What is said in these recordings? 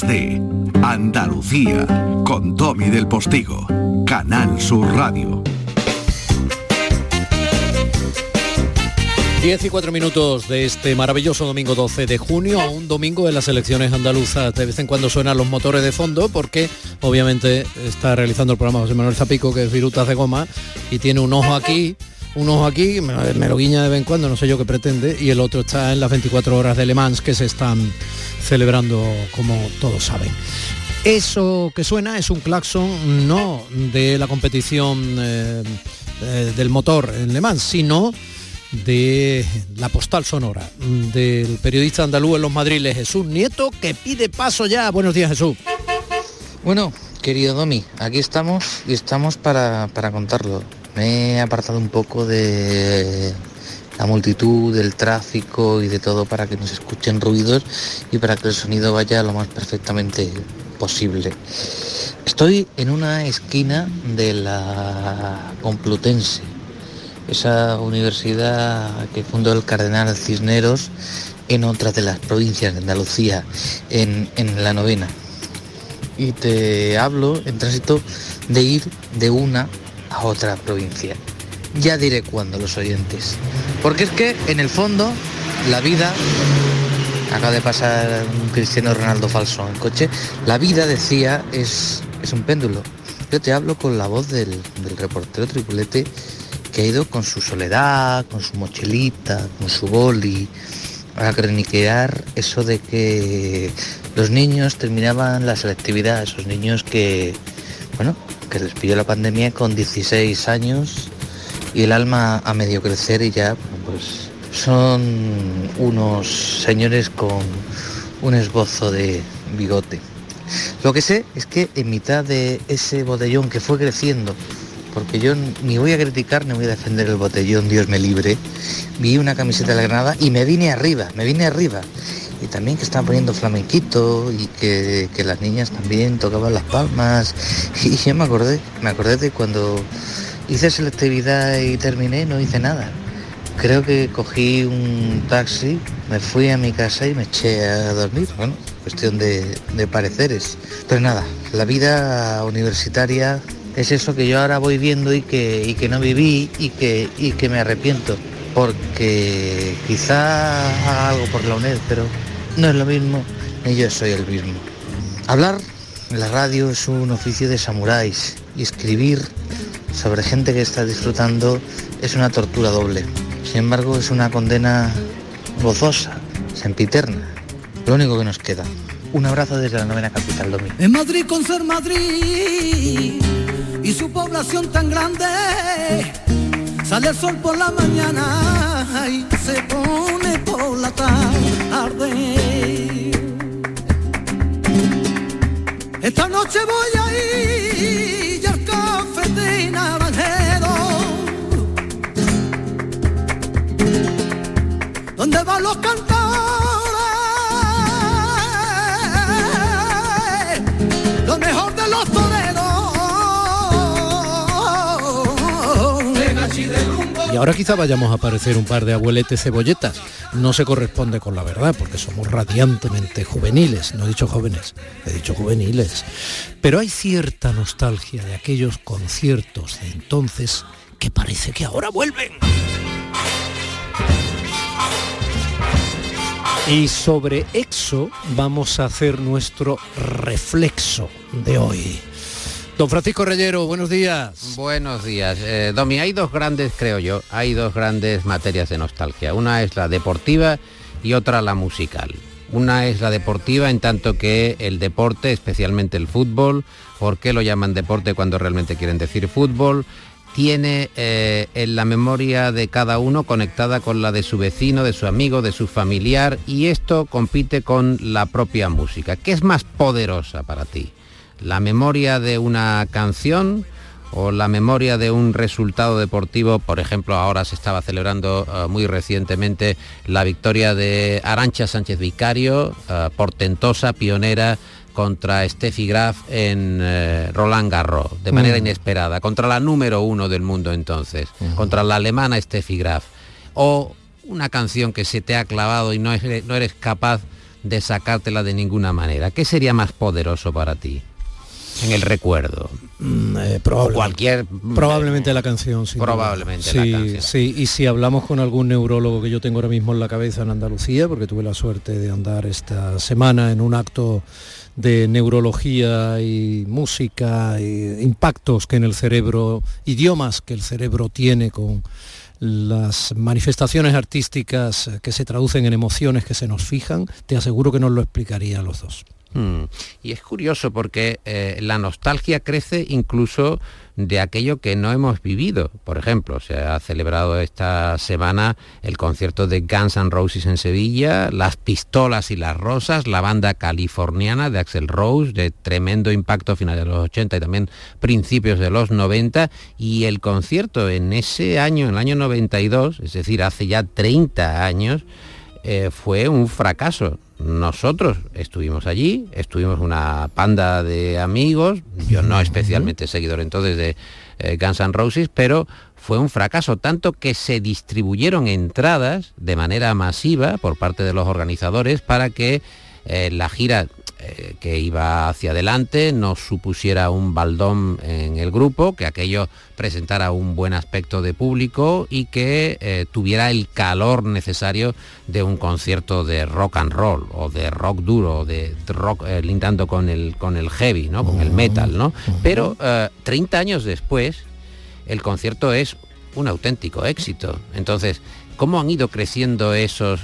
de Andalucía con Tommy del Postigo, Canal Sur Radio. 10 y 4 minutos de este maravilloso domingo 12 de junio, un domingo de las elecciones andaluzas. De vez en cuando suenan los motores de fondo porque obviamente está realizando el programa José Manuel Zapico, que es Virutas de Goma, y tiene un ojo aquí, un ojo aquí, me, lo guiña de vez en cuando, no sé yo qué pretende, y el otro está en las 24 horas de Le Mans que se están celebrando como todos saben. Eso que suena es un claxon no de la competición eh, eh, del motor en Le Mans, sino de la postal sonora del periodista andaluz en los madriles Jesús Nieto que pide paso ya. Buenos días Jesús. Bueno, querido Domi, aquí estamos y estamos para, para contarlo. Me he apartado un poco de la multitud, del tráfico y de todo para que nos escuchen ruidos y para que el sonido vaya lo más perfectamente posible. Estoy en una esquina de la Complutense esa universidad que fundó el cardenal Cisneros en otra de las provincias de Andalucía, en, la novena. Y te hablo en tránsito de ir de una a otra provincia. Ya diré cuándo los oyentes. Porque es que en el fondo la vida, acaba de pasar un Cristiano Ronaldo falso en coche, la vida decía es, es un péndulo. Yo te hablo con la voz del, del reportero tripulete que ha ido con su soledad, con su mochilita, con su boli, a croniquear eso de que los niños terminaban la selectividad, esos niños que, bueno, que les pilló la pandemia con 16 años y el alma a medio crecer y ya, pues son unos señores con un esbozo de bigote. Lo que sé es que en mitad de ese botellón que fue creciendo porque yo ni voy a criticar ni voy a defender el botellón, Dios me libre. Vi una camiseta de la Granada y me vine arriba, me vine arriba. Y también que estaban poniendo flamenquito y que, las niñas también tocaban las palmas. Y yo me acordé, me acordé de cuando hice selectividad y terminé, no hice nada. Creo que cogí un taxi, me fui a mi casa y me eché a dormir. Bueno, cuestión de, de pareceres. Pero nada, la vida universitaria es eso que yo ahora voy viendo y que, que no viví y que, y que me arrepiento, porque quizá haga algo por la UNED, pero no es lo mismo, ni yo soy el mismo. Hablar en la radio es un oficio de samuráis y escribir sobre gente que está disfrutando es una tortura doble. Sin embargo, es una condena gozosa, sempiterna, lo único que nos queda. Un abrazo desde la novena capital, Domingo. En Madrid con ser Madrid y su población tan grande. Sale el sol por la mañana y se pone por la tarde. Esta noche voy a ir al café de Naranjero, donde van los cantores lo mejor de los Y ahora quizá vayamos a aparecer un par de abueletes cebolletas. No se corresponde con la verdad, porque somos radiantemente juveniles. No he dicho jóvenes, he dicho juveniles. Pero hay cierta nostalgia de aquellos conciertos de entonces que parece que ahora vuelven. Y sobre EXO vamos a hacer nuestro reflexo de hoy. Don Francisco Reyero, buenos días. Buenos días. Eh, Domi, hay dos grandes, creo yo, hay dos grandes materias de nostalgia. Una es la deportiva y otra la musical. Una es la deportiva en tanto que el deporte, especialmente el fútbol, ¿por qué lo llaman deporte cuando realmente quieren decir fútbol? tiene eh, en la memoria de cada uno conectada con la de su vecino, de su amigo, de su familiar y esto compite con la propia música. ¿Qué es más poderosa para ti? La memoria de una canción o la memoria de un resultado deportivo, por ejemplo, ahora se estaba celebrando eh, muy recientemente la victoria de Arancha Sánchez Vicario, eh, portentosa, pionera contra Steffi Graf en eh, Roland Garros, de manera mm. inesperada, contra la número uno del mundo entonces, contra la alemana Steffi Graf. O una canción que se te ha clavado y no, no eres capaz de sacártela de ninguna manera. ¿Qué sería más poderoso para ti? En el recuerdo. Mm, eh, cualquier probablemente la canción sí probablemente sí, la canción. sí y si hablamos con algún neurólogo que yo tengo ahora mismo en la cabeza en Andalucía porque tuve la suerte de andar esta semana en un acto de neurología y música e impactos que en el cerebro idiomas que el cerebro tiene con las manifestaciones artísticas que se traducen en emociones que se nos fijan te aseguro que nos lo explicaría a los dos Mm. Y es curioso porque eh, la nostalgia crece incluso de aquello que no hemos vivido. Por ejemplo, se ha celebrado esta semana el concierto de Guns N' Roses en Sevilla, Las Pistolas y las Rosas, la banda californiana de Axel Rose, de tremendo impacto finales de los 80 y también principios de los 90, y el concierto en ese año, en el año 92, es decir, hace ya 30 años, eh, fue un fracaso. Nosotros estuvimos allí, estuvimos una panda de amigos, yo no especialmente seguidor entonces de eh, Guns N' Roses, pero fue un fracaso, tanto que se distribuyeron entradas de manera masiva por parte de los organizadores para que eh, la gira eh, que iba hacia adelante no supusiera un baldón en el grupo, que aquello presentara un buen aspecto de público y que eh, tuviera el calor necesario de un concierto de rock and roll o de rock duro, de rock eh, lindando con el, con el heavy, ¿no? con el metal. ¿no? Pero 30 años después, el concierto es un auténtico éxito. Entonces, ¿cómo han ido creciendo esos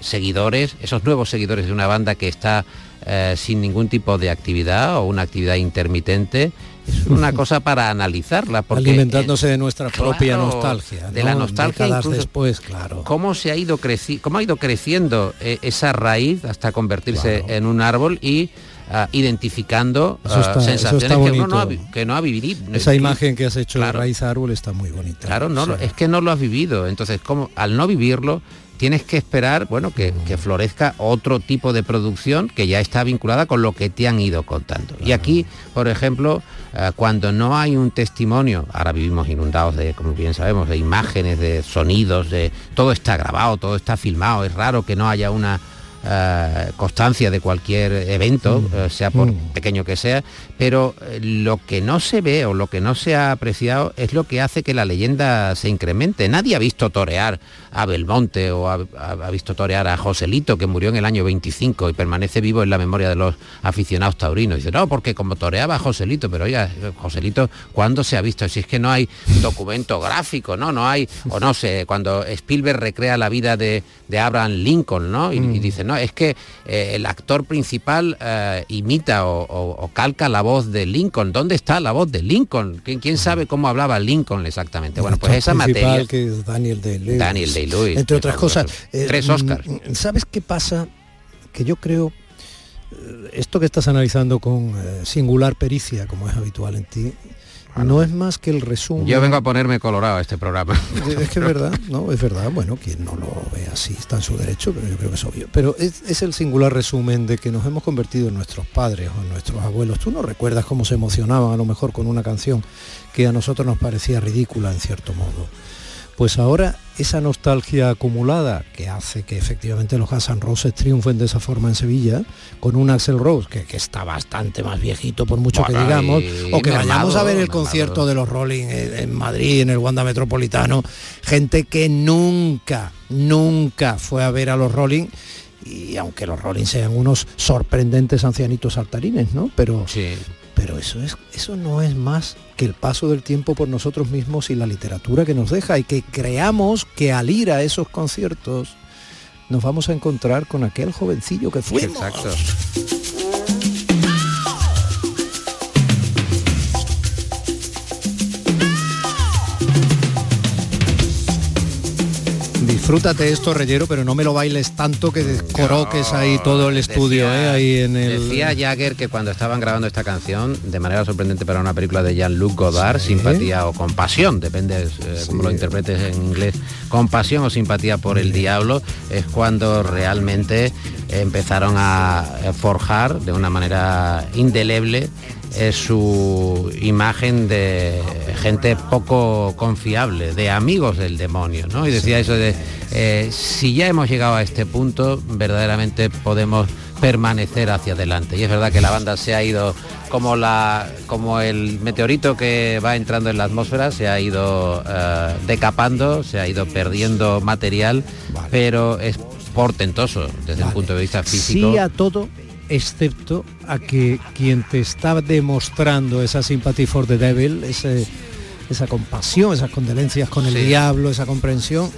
seguidores, esos nuevos seguidores de una banda que está eh, sin ningún tipo de actividad o una actividad intermitente, es una cosa para analizarla. Porque, Alimentándose de nuestra propia nostalgia. De la nostalgia incluso, después, claro. Cómo, se ha ido cómo ha ido creciendo eh, esa raíz hasta convertirse en un árbol y ah, identificando ah, sensaciones que uno no ha, que no ha vivido. Esa imagen que has hecho de raíz árbol está muy bonita. Claro, no, es que no lo has vivido. Entonces, como al no vivirlo, tienes que esperar, bueno, que, florezca otro tipo de producción que ya está vinculada con lo que te han ido contando. Y aquí, por ejemplo, eh, cuando no hay un testimonio, ahora vivimos inundados de, como bien sabemos, de imágenes, de sonidos, de todo está grabado, todo está filmado, es raro que no haya una eh, constancia de cualquier evento, mm. eh, sea por mm. pequeño que sea, pero lo que no se ve o lo que no se ha apreciado es lo que hace que la leyenda se incremente. Nadie ha visto torear a Belmonte o ha, visto torear a Joselito, que murió en el año 25 y permanece vivo en la memoria de los aficionados taurinos. Dice, no, porque como toreaba Joselito, pero oiga, Joselito, ¿cuándo se ha visto? Si es que no hay documento gráfico, ¿no? No hay, o no sé, cuando Spielberg recrea la vida de, Abraham Lincoln, ¿no? Y, y dice, no, es que eh, el actor principal eh, imita o, calca la voz de Lincoln. ¿Dónde está la voz de Lincoln? ¿Quién, sabe cómo hablaba Lincoln exactamente? Bueno, pues esa materia... que es Daniel Day-Lewis. Daniel Day-Lewis. Entre otras cosas. Eh, Tres Oscars. Mm, ¿Sabes qué pasa? Que yo creo esto que estás analizando con singular pericia, como es habitual en ti, no es más que el resumen. Yo vengo a ponerme colorado a este programa. Es que es verdad, ¿no? Es verdad, bueno, quien no lo ve así está en su derecho, pero yo creo que es obvio. Pero es, el singular resumen de que nos hemos convertido en nuestros padres o en nuestros abuelos. Tú no recuerdas cómo se emocionaban a lo mejor con una canción que a nosotros nos parecía ridícula en cierto modo. Pues ahora esa nostalgia acumulada que hace que efectivamente los Hassan Roses triunfen de esa forma en Sevilla, con un Axel Rose que, está bastante más viejito por mucho que digamos, o que vayamos a ver el concierto de los Rolling en, Madrid, en el Wanda Metropolitano, gente que nunca, nunca fue a ver a los Rolling y aunque los Rolling sean unos sorprendentes ancianitos saltarines, ¿no? Pero, sí pero eso, es, eso no es más que el paso del tiempo por nosotros mismos y la literatura que nos deja y que creamos que al ir a esos conciertos nos vamos a encontrar con aquel jovencillo que fuimos. Exacto. Disfrútate esto, Reyero, pero no me lo bailes tanto que descoroques ahí todo el estudio, ¿eh? ahí en el... Decía Jagger que cuando estaban grabando esta canción, de manera sorprendente para una película de Jean-Luc Godard, Simpatía o Compasión, depende eh, cómo lo interpretes en inglés, Compasión o Simpatía por el Diablo, es cuando realmente empezaron a forjar de una manera indeleble es su imagen de gente poco confiable, de amigos del demonio, ¿no? Y decía eso de, eh, si ya hemos llegado a este punto, verdaderamente podemos permanecer hacia adelante. Y es verdad que la banda se ha ido como, la, como el meteorito que va entrando en la atmósfera, se ha ido eh, decapando, se ha ido perdiendo material, pero es portentoso desde el punto de vista físico. Sí a todo excepto a que quien te está demostrando esa simpatía for the devil, esa compasión, esas condolencias con el diablo, esa comprensión,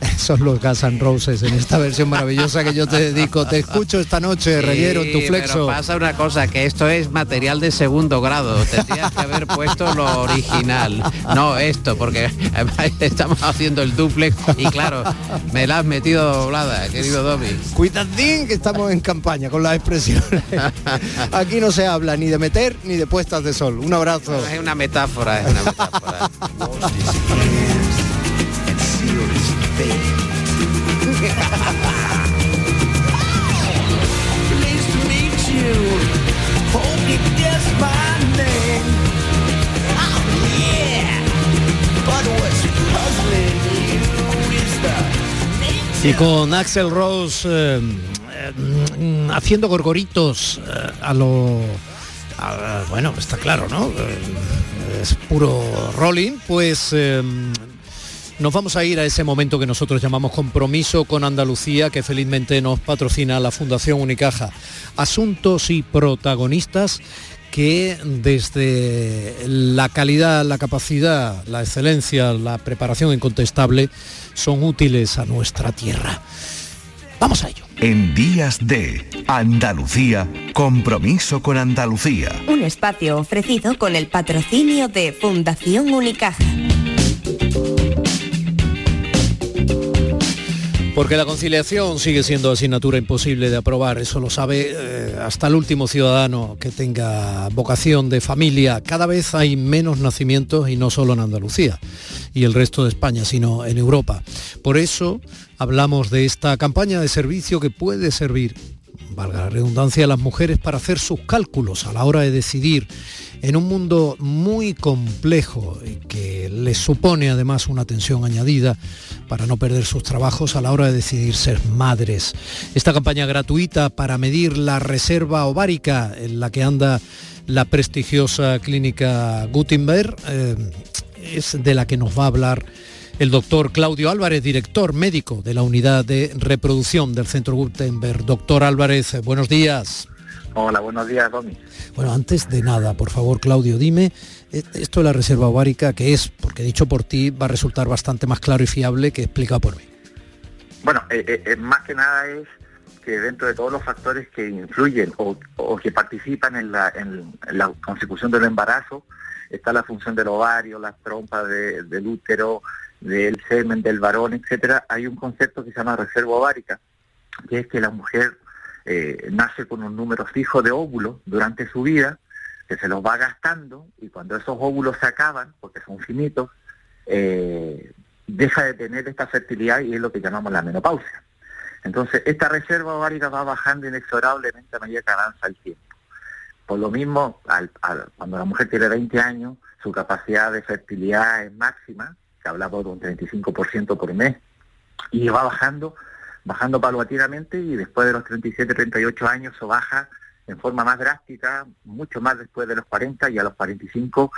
son los Guns N' Roses en esta versión maravillosa que yo te dedico. Te escucho esta noche, en tu flexo. Pero pasa una cosa, que esto es material de segundo grado. Tendrías que haber puesto lo original. No esto, porque estamos haciendo el duplex y claro, me la has metido doblada, querido Domi. Cuidadín que estamos en campaña con las expresiones. Aquí no se habla ni de meter ni de puestas de sol. Un abrazo. Es una metáfora, es una metáfora. Y con Axel Rose eh, eh, haciendo gorgoritos eh, a lo... bueno, está claro, ¿no? es puro rolling, pues nos vamos a ir a ese momento que nosotros llamamos compromiso con Andalucía, que felizmente nos patrocina la Fundación Unicaja. Asuntos y protagonistas que desde la calidad, la capacidad, la excelencia, la preparación incontestable son útiles a nuestra tierra. Vamos a ello. En días de Andalucía, compromiso con Andalucía. Un espacio ofrecido con el patrocinio de Fundación Unicaja. Porque la conciliación sigue siendo asignatura imposible de aprobar, eso lo sabe eh, hasta el último ciudadano que tenga vocación de familia. Cada vez hay menos nacimientos y no solo en Andalucía y el resto de España, sino en Europa. Por eso hablamos de esta campaña de servicio que puede servir, valga la redundancia, a las mujeres para hacer sus cálculos a la hora de decidir en un mundo muy complejo y que les supone además una tensión añadida para no perder sus trabajos a la hora de decidir ser madres. Esta campaña gratuita para medir la reserva ovárica en la que anda la prestigiosa clínica Gutenberg eh, es de la que nos va a hablar el doctor Claudio Álvarez, director médico de la unidad de reproducción del Centro Gutenberg. Doctor Álvarez, buenos días. Hola, buenos días, Domi. Bueno, antes de nada, por favor, Claudio, dime, eh, esto de la reserva ovárica, que es, porque dicho por ti, va a resultar bastante más claro y fiable que explicado por mí. Bueno, eh, eh, más que nada es que dentro de todos los factores que influyen o, que participan en la, consecución del embarazo, está la función del ovario, las trompas del útero, del semen del varón, etcétera, hay un concepto que se llama reserva ovárica, que es que la mujer eh, nace con un número fijo de óvulos durante su vida, que se los va gastando y cuando esos óvulos se acaban, porque son finitos, eh, deja de tener esta fertilidad y es lo que llamamos la menopausia. Entonces, esta reserva ovárica va bajando inexorablemente a medida que avanza el tiempo. Por lo mismo, cuando la mujer tiene 20 años, su capacidad de fertilidad es máxima, que hablamos de un 35% por mes, y va bajando bajando paulatinamente y después de los 37, 38 años eso baja en forma más drástica, mucho más después de los 40 y a los 45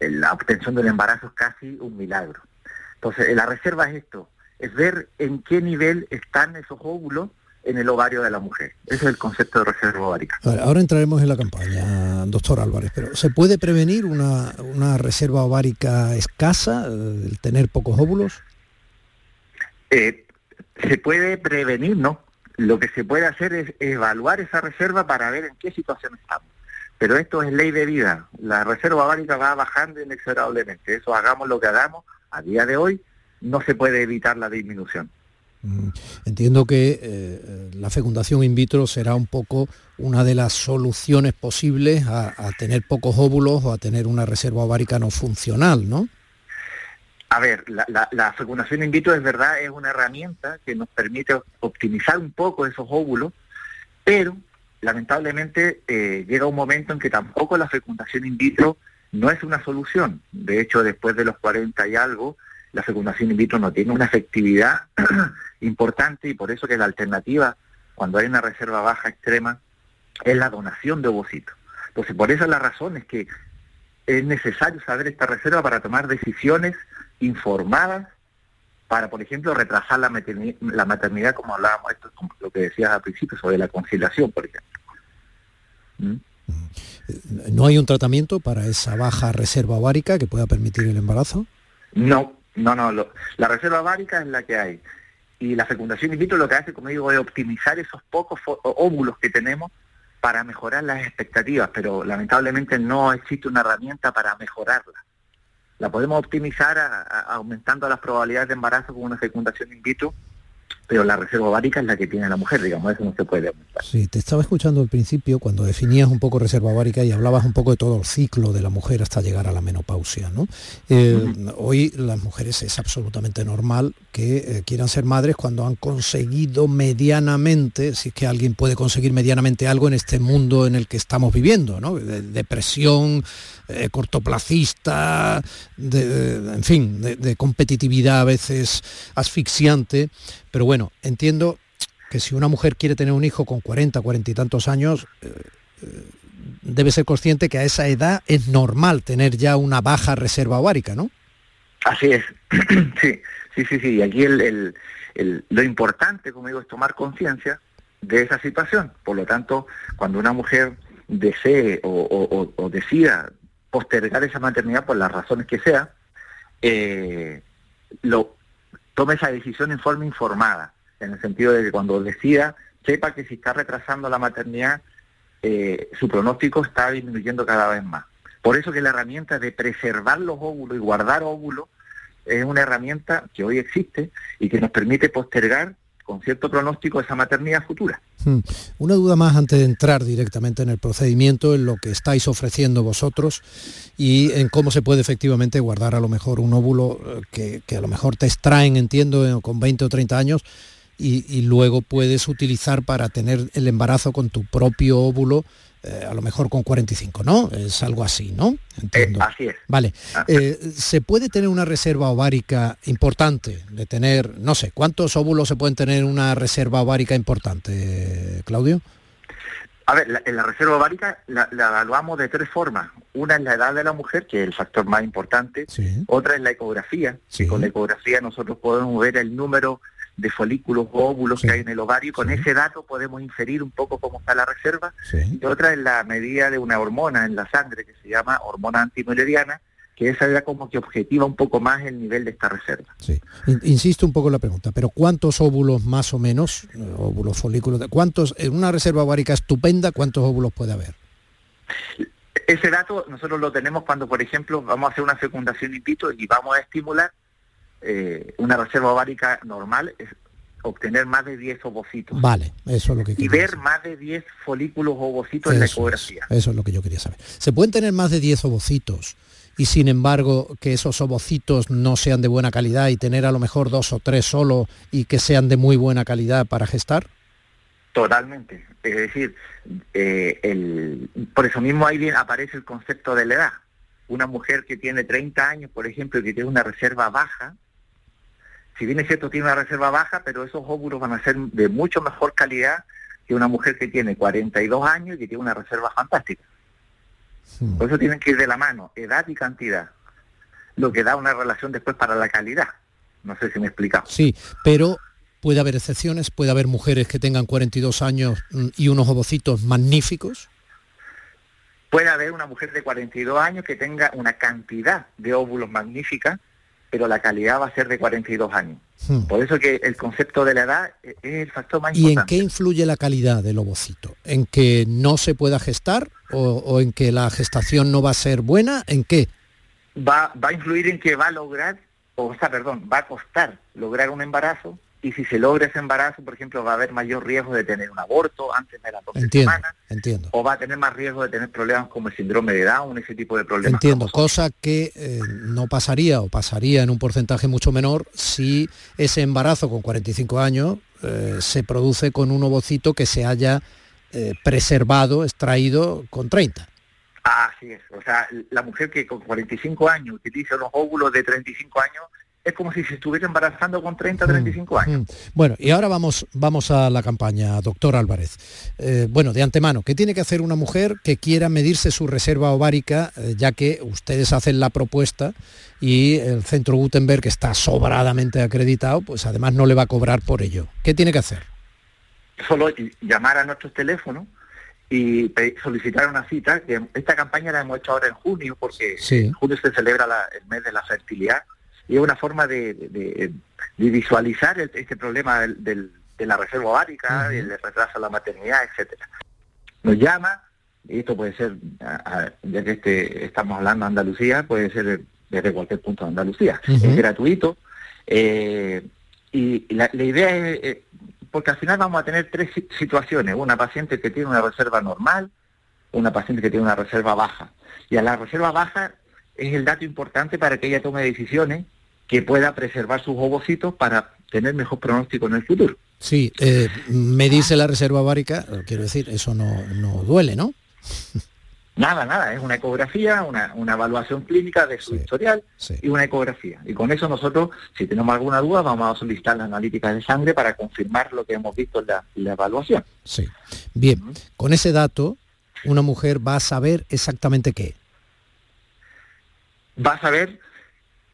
eh, la obtención del embarazo es casi un milagro. Entonces, la reserva es esto, es ver en qué nivel están esos óvulos en el ovario de la mujer. Ese es el concepto de reserva ovárica. ahora entraremos en la campaña, doctor Álvarez, pero ¿se puede prevenir una, una reserva ovárica escasa, eh, el tener pocos óvulos? Eh, se puede prevenir, ¿no? Lo que se puede hacer es evaluar esa reserva para ver en qué situación estamos. Pero esto es ley de vida. La reserva ovárica va bajando inexorablemente. Eso hagamos lo que hagamos, a día de hoy no se puede evitar la disminución. Mm, entiendo que eh, la fecundación in vitro será un poco una de las soluciones posibles a, a tener pocos óvulos o a tener una reserva ovárica no funcional, ¿no? A ver, la, fecundación in vitro es verdad, es una herramienta que nos permite optimizar un poco esos óvulos, pero lamentablemente eh, llega un momento en que tampoco la fecundación in vitro no es una solución. De hecho, después de los 40 y algo, la fecundación in vitro no tiene una efectividad importante y por eso que la alternativa, cuando hay una reserva baja extrema, es la donación de ovocitos. Entonces, por esa es la razón, es que es necesario saber esta reserva para tomar decisiones informadas para, por ejemplo, retrasar la maternidad, la maternidad como hablábamos, esto lo que decías al principio, sobre la conciliación, por ejemplo. ¿Mm? ¿No hay un tratamiento para esa baja reserva ovárica que pueda permitir el embarazo? No, no, no. la reserva ovárica es la que hay. Y la fecundación in vitro lo que hace, como digo, es optimizar esos pocos óvulos que tenemos para mejorar las expectativas, pero lamentablemente no existe una herramienta para mejorarla. La podemos optimizar aumentando las probabilidades de embarazo con una fecundación in vitro, pero la reserva ovárica es la que tiene la mujer, digamos, eso no se puede aumentar. Sí, te estaba escuchando al principio cuando definías un poco reserva ovárica y hablabas un poco de todo el ciclo de la mujer hasta llegar a la menopausia, ¿no? Eh, hoy las mujeres es absolutamente normal que eh, quieran ser madres cuando han conseguido medianamente, si es que alguien puede conseguir medianamente algo en este mundo en el que estamos viviendo, ¿no? depresión, eh, cortoplacista, en fin, de, competitividad a veces asfixiante. Pero bueno, entiendo que si una mujer quiere tener un hijo con 40, 40 y tantos años, eh, debe ser consciente que a esa edad es normal tener ya una baja reserva ovárica, ¿no? Así es, sí, sí, sí, sí. Y aquí el, lo importante, como digo, es tomar conciencia de esa situación. Por lo tanto, cuando una mujer desee o decida postergar esa maternidad por las razones que sea, eh, tome esa decisión en forma informada, en el sentido de que cuando decida, sepa que si está retrasando la maternidad, eh, su pronóstico está disminuyendo cada vez más. Por eso que la herramienta de preservar los óvulos y guardar óvulos es una herramienta que hoy existe y que nos permite postergar con cierto pronóstico esa maternidad futura. Hmm. Una duda más antes de entrar directamente en el procedimiento, en lo que estáis ofreciendo vosotros y en cómo se puede efectivamente guardar a lo mejor un óvulo eh, que, a lo mejor te extraen, entiendo, eh, con 20 o 30 años y, y luego puedes utilizar para tener el embarazo con tu propio óvulo eh, a lo mejor con 45, ¿no? Es algo así, ¿no? Entiendo. así es. Vale. Ah. Eh, ¿Se puede tener una reserva ovárica importante? De tener, no sé, ¿cuántos óvulos se pueden tener en una reserva ovárica importante, Claudio? A ver, la, en la reserva ovárica la, evaluamos de tres formas. Una es la edad de la mujer, que es el factor más importante. Otra es la ecografía. con la ecografía nosotros podemos ver el número de folículos o óvulos que hay en el ovario y con ese dato podemos inferir un poco cómo está la reserva. Y otra es la medida de una hormona en la sangre que se llama hormona antimileriana, que esa ya como que objetiva un poco más el nivel de esta reserva. Sí. Insisto un poco en la pregunta, pero ¿cuántos óvulos más o menos, eh, óvulos, folículos, cuántos, en una reserva ovárica estupenda, cuántos óvulos puede haber? Ese dato nosotros lo tenemos cuando, por ejemplo, vamos a hacer una fecundación in vitro y vamos a estimular eh, una reserva ovárica normal es obtener más de 10 ovocitos. Vale, eso es lo que Y ver más de 10 folículos ovocitos en la ecografía. eso es lo que yo quería saber. ¿Se pueden tener más de 10 ovocitos y sin embargo que esos ovocitos no sean de buena calidad y tener a lo mejor dos o tres solo y que sean de muy buena calidad para gestar? Totalmente. Es decir, eh, el, por eso mismo ahí aparece el concepto de la edad. Una mujer que tiene 30 años, por ejemplo, y que tiene una reserva baja, si bien es cierto tiene una reserva baja, pero esos óvulos van a ser de mucho mejor calidad que una mujer que tiene 42 años y que tiene una reserva fantástica. Por eso tienen que ir de la mano, edad y cantidad, lo que da una relación después para la calidad. No sé si me he explicado. Sí, pero puede haber excepciones, puede haber mujeres que tengan 42 años mm, y unos ovocitos magníficos. Puede haber una mujer de 42 años que tenga una cantidad de óvulos magnífica pero la calidad va a ser de 42 años. Hmm. Por eso que el concepto de la edad es el factor más importante. ¿Y en qué influye la calidad del ovocito? ¿En que no se pueda gestar o, en que la gestación no va a ser buena? ¿En qué? Va, va a influir en que va a lograr, o sea, perdón, va a costar lograr un embarazo y si se logra ese embarazo, por ejemplo, va a haber mayor riesgo de tener un aborto antes de las 12 semanas. Entiendo. O va a tener más riesgo de tener problemas como el síndrome de Down, ese tipo de problemas. Entiendo, cosa que eh, no pasaría o pasaría en un porcentaje mucho menor si ese embarazo con 45 años eh, se produce con un ovocito que se haya eh, preservado, extraído con 30. Así es, o sea, la mujer que con 45 años utiliza unos óvulos de 35 años es como si se estuviera embarazando con 30, 35 mm, años. Mm. Bueno, y ahora vamos, vamos a la campaña, doctor Álvarez. Eh, bueno, de antemano, ¿qué tiene que hacer una mujer que quiera medirse su reserva ovárica, eh, ya que ustedes hacen la propuesta y el centro Gutenberg, que está sobradamente acreditado, pues además no le va a cobrar por ello? ¿Qué tiene que hacer? Solo llamar a nuestros teléfonos y solicitar una cita, que esta campaña la hemos hecho ahora en junio, porque en junio se celebra el mes de la fertilidad y es una forma de, visualizar este problema de la reserva ovárica, el retraso de la maternidad, etcétera. Nos llama, y esto puede ser, ya que este, estamos hablando de Andalucía, puede ser desde cualquier punto de Andalucía. Es gratuito. Eh, y la, idea es, eh, porque al final vamos a tener tres situaciones. Una paciente que tiene una reserva normal, una paciente que tiene una reserva baja. Y a la reserva baja es el dato importante para que ella tome decisiones que pueda preservar sus ovocitos para tener mejor pronóstico en el futuro. Sí, eh, me dice la reserva ovárica, quiero decir, eso no, duele, ¿no? Nada, nada, es una ecografía, una, evaluación clínica de su historial y una ecografía. Y con eso nosotros, si tenemos alguna duda, vamos a solicitar la analítica de sangre para confirmar lo que hemos visto en la, evaluación. Sí. Bien, con ese dato, una mujer va a saber exactamente qué. Va a saber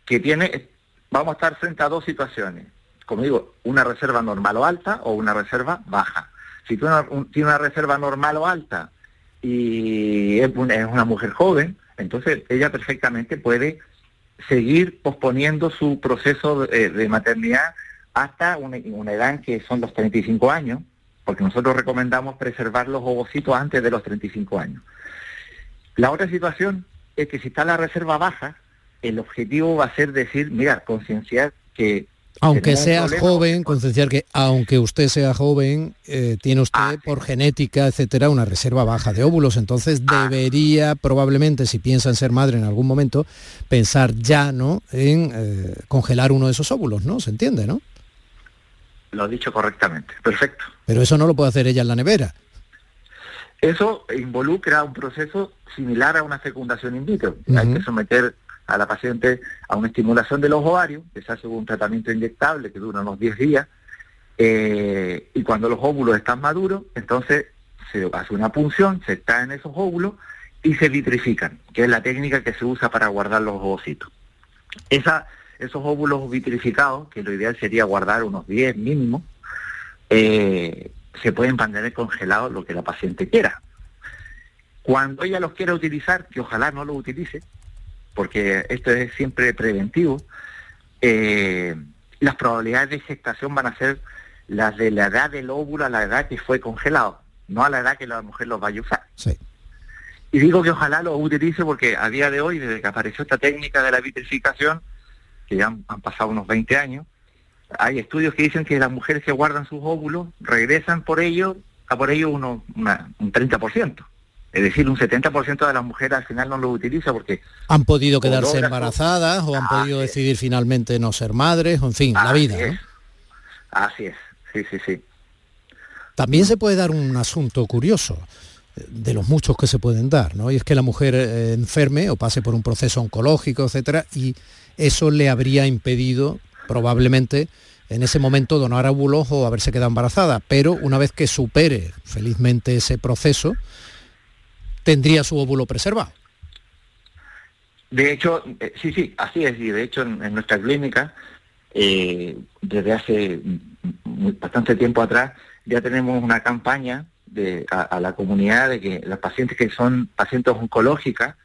que tiene vamos a estar frente a dos situaciones. Como digo, una reserva normal o alta o una reserva baja. Si tú tienes una reserva normal o alta y es una, mujer joven, entonces ella perfectamente puede seguir posponiendo su proceso de, maternidad hasta una, una, edad que son los 35 años, porque nosotros recomendamos preservar los ovocitos antes de los 35 años. La otra situación es que si está la reserva baja, el objetivo va a ser decir, mira, concienciar que... Aunque sea joven, concienciar que aunque usted sea joven, eh, tiene usted ah, por genética, etcétera, una reserva baja de óvulos. Entonces ah. debería probablemente, si piensa en ser madre en algún momento, pensar ya ¿no? en eh, congelar uno de esos óvulos, ¿no? ¿Se entiende, no? Lo ha dicho correctamente, perfecto. Pero eso no lo puede hacer ella en la nevera. Eso involucra un proceso similar a una fecundación in vitro. Hay que someter a la paciente a una estimulación de los ovarios, que se hace un tratamiento inyectable que dura unos 10 días, eh, y cuando los óvulos están maduros, entonces se hace una punción, se extraen esos óvulos y se vitrifican, que es la técnica que se usa para guardar los ovocitos. Esos óvulos vitrificados, que lo ideal sería guardar unos 10 mínimo, eh, se pueden mantener congelados lo que la paciente quiera. Cuando ella los quiera utilizar, que ojalá no los utilice, porque esto es siempre preventivo, eh, las probabilidades de gestación van a ser las de la edad del óvulo a la edad que fue congelado, no a la edad que la mujer los vaya a usar. Y digo que ojalá lo utilice porque a día de hoy, desde que apareció esta técnica de la vitrificación, que ya han, pasado unos 20 años, hay estudios que dicen que las mujeres que guardan sus óvulos regresan por ello, a por ello uno, un 30%. Es decir, un 70% de las mujeres al final no lo utiliza porque... Han podido quedarse embarazadas o han podido decidir finalmente no ser madres, o en fin, la vida. Así es, sí, sí, sí. También se puede dar un asunto curioso eh, de los muchos que se pueden dar, ¿no? Y es que la mujer eh, enferme o pase por un proceso oncológico, etcétera, y eso le habría impedido probablemente en ese momento donar óvulos o haberse quedado embarazada, pero una vez que supere felizmente ese proceso, tendría su óvulo preservado. De hecho, eh, sí, sí, así es. Y de hecho, en, nuestra clínica, eh, desde hace bastante tiempo atrás, ya tenemos una campaña de, a, la comunidad de que las pacientes que son pacientes oncológicas,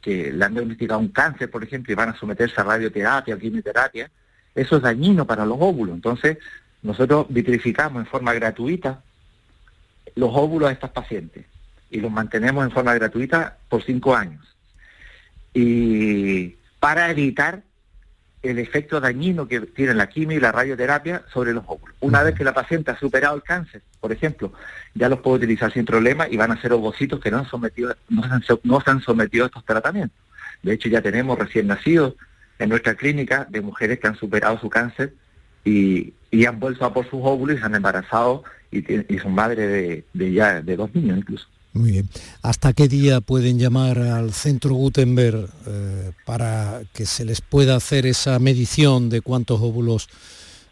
que le han diagnosticado un cáncer, por ejemplo, y van a someterse a radioterapia o quimioterapia, eso es dañino para los óvulos. Entonces, nosotros vitrificamos en forma gratuita los óvulos de estas pacientes y los mantenemos en forma gratuita por cinco años. Y para evitar el efecto dañino que tiene la quimio y la radioterapia sobre los óvulos. Una vez que la paciente ha superado el cáncer, por ejemplo, ya los puede utilizar sin problema y van a ser ovocitos que no han, sometido, no, no se han sometido a estos tratamientos. De hecho, ya tenemos recién nacidos en nuestra clínica de mujeres que han superado su cáncer y, y han vuelto a por sus óvulos y se han embarazado y, son madre de, ya de dos niños incluso. Muy bien. ¿Hasta qué día pueden llamar al centro Gutenberg eh, para que se les pueda hacer esa medición de cuántos óvulos,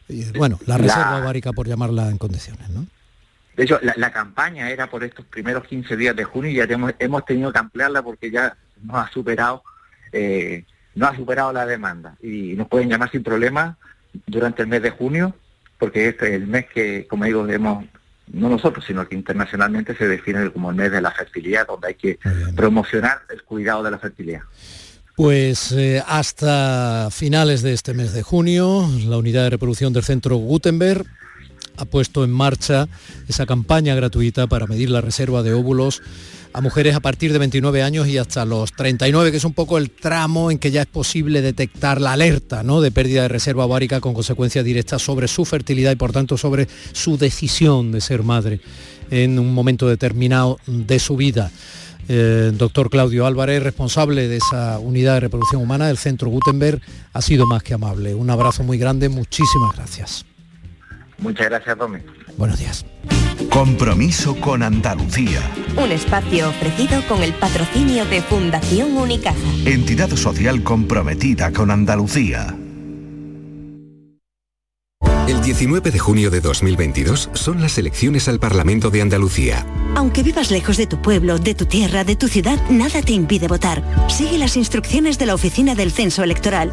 eh, bueno, la reserva ovárica por llamarla en condiciones, ¿no? De hecho, la, campaña era por estos primeros 15 días de junio y ya hemos, tenido que ampliarla porque ya nos ha superado, eh, no ha superado la demanda. Y nos pueden llamar sin problema durante el mes de junio, porque este es el mes que, como digo, hemos, no nosotros, sino que internacionalmente se define como el mes de la fertilidad, donde hay que promocionar el cuidado de la fertilidad. Pues eh, hasta finales de este mes de junio, la unidad de reproducción del centro Gutenberg ha puesto en marcha esa campaña gratuita para medir la reserva de óvulos a mujeres a partir de 29 años y hasta los 39, que es un poco el tramo en que ya es posible detectar la alerta ¿no? de pérdida de reserva ovárica con consecuencias directas sobre su fertilidad y por tanto sobre su decisión de ser madre en un momento determinado de su vida. Eh, doctor Claudio Álvarez, responsable de esa unidad de reproducción humana del Centro Gutenberg, ha sido más que amable. Un abrazo muy grande, muchísimas gracias. Muchas gracias, Tommy. Buenos días. Compromiso con Andalucía. Un espacio ofrecido con el patrocinio de Fundación Unicaja. Entidad social comprometida con Andalucía. El 19 de junio de 2022 son las elecciones al Parlamento de Andalucía. Aunque vivas lejos de tu pueblo, de tu tierra, de tu ciudad, nada te impide votar. Sigue las instrucciones de la Oficina del Censo Electoral.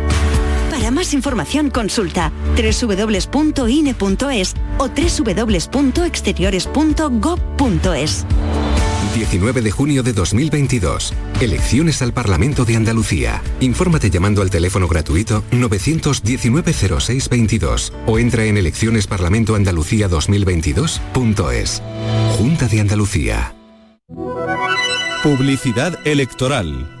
Para más información consulta www.ine.es o www.exteriores.gov.es. 19 de junio de 2022. Elecciones al Parlamento de Andalucía. Infórmate llamando al teléfono gratuito 919-0622 o entra en eleccionesparlamentoandalucía2022.es. Junta de Andalucía. Publicidad electoral.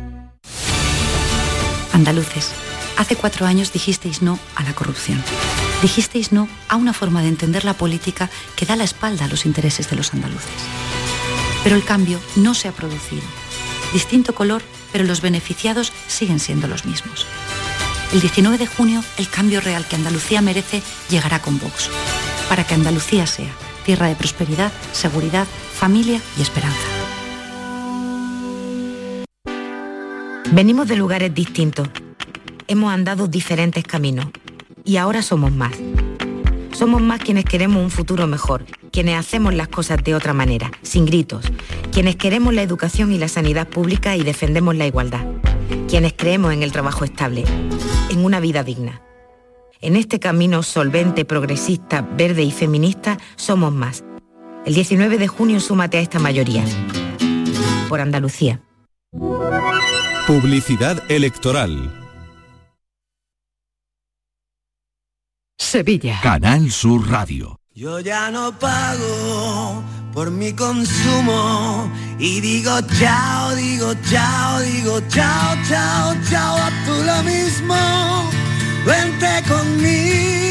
Andaluces, hace cuatro años dijisteis no a la corrupción. Dijisteis no a una forma de entender la política que da la espalda a los intereses de los andaluces. Pero el cambio no se ha producido. Distinto color, pero los beneficiados siguen siendo los mismos. El 19 de junio, el cambio real que Andalucía merece llegará con Vox, para que Andalucía sea tierra de prosperidad, seguridad, familia y esperanza. Venimos de lugares distintos. Hemos andado diferentes caminos. Y ahora somos más. Somos más quienes queremos un futuro mejor, quienes hacemos las cosas de otra manera, sin gritos, quienes queremos la educación y la sanidad pública y defendemos la igualdad, quienes creemos en el trabajo estable, en una vida digna. En este camino solvente, progresista, verde y feminista somos más. El 19 de junio súmate a esta mayoría. Por Andalucía. Publicidad electoral. Sevilla. Canal Sur Radio. Yo ya no pago por mi consumo y digo chao, digo chao, digo chao, chao, chao, a tú lo mismo. Vente conmigo,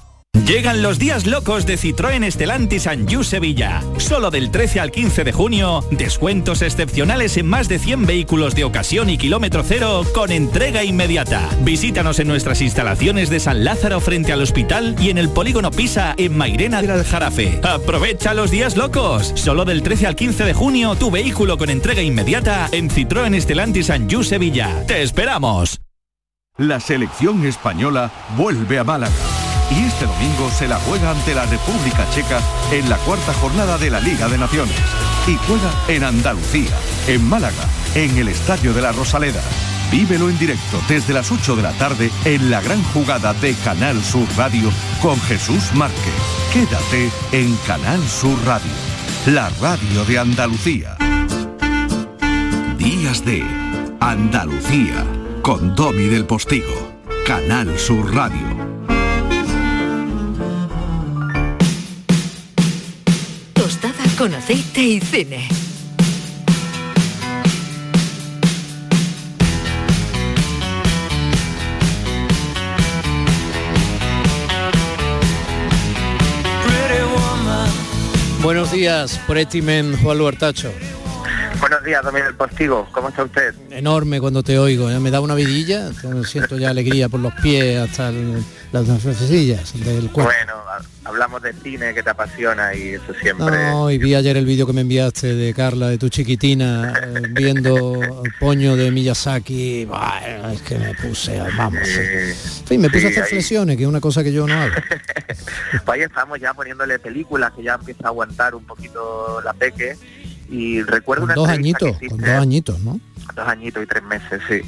Llegan los días locos de Citroën Estelantis Anjou Sevilla. Solo del 13 al 15 de junio, descuentos excepcionales en más de 100 vehículos de ocasión y kilómetro cero con entrega inmediata. Visítanos en nuestras instalaciones de San Lázaro frente al hospital y en el polígono Pisa en Mairena del Aljarafe. Aprovecha los días locos. Solo del 13 al 15 de junio, tu vehículo con entrega inmediata en Citroën Estelantis Anjou Sevilla. ¡Te esperamos! La selección española vuelve a Málaga y este domingo se la juega ante la República Checa en la cuarta jornada de la Liga de Naciones. Y juega en Andalucía, en Málaga, en el Estadio de la Rosaleda. Vívelo en directo desde las 8 de la tarde en la gran jugada de Canal Sur Radio con Jesús Márquez. Quédate en Canal Sur Radio, la radio de Andalucía. Días de Andalucía con Domi del Postigo. Canal Sur Radio. Con aceite y cine. Buenos días, Pretty Men, Juan Luartacho. Buenos días, Domingo del Postigo. ¿Cómo está usted? Enorme cuando te oigo, ya me da una vidilla, siento ya alegría por los pies hasta el- las nefesillas del cuerpo. Bueno, ha- hablamos de cine que te apasiona y eso siempre... No, y vi ayer el vídeo que me enviaste de Carla, de tu chiquitina, eh, viendo el poño de Miyazaki. Bueno, es que me puse, vamos. En fin, me puse sí, a hacer ahí- flexiones, que es una cosa que yo no hago. Pues ahí estamos ya poniéndole películas que ya empieza a aguantar un poquito la peque. Y recuerdo una Dos que añitos, con dos añitos, ¿no? dos añitos y tres meses, sí.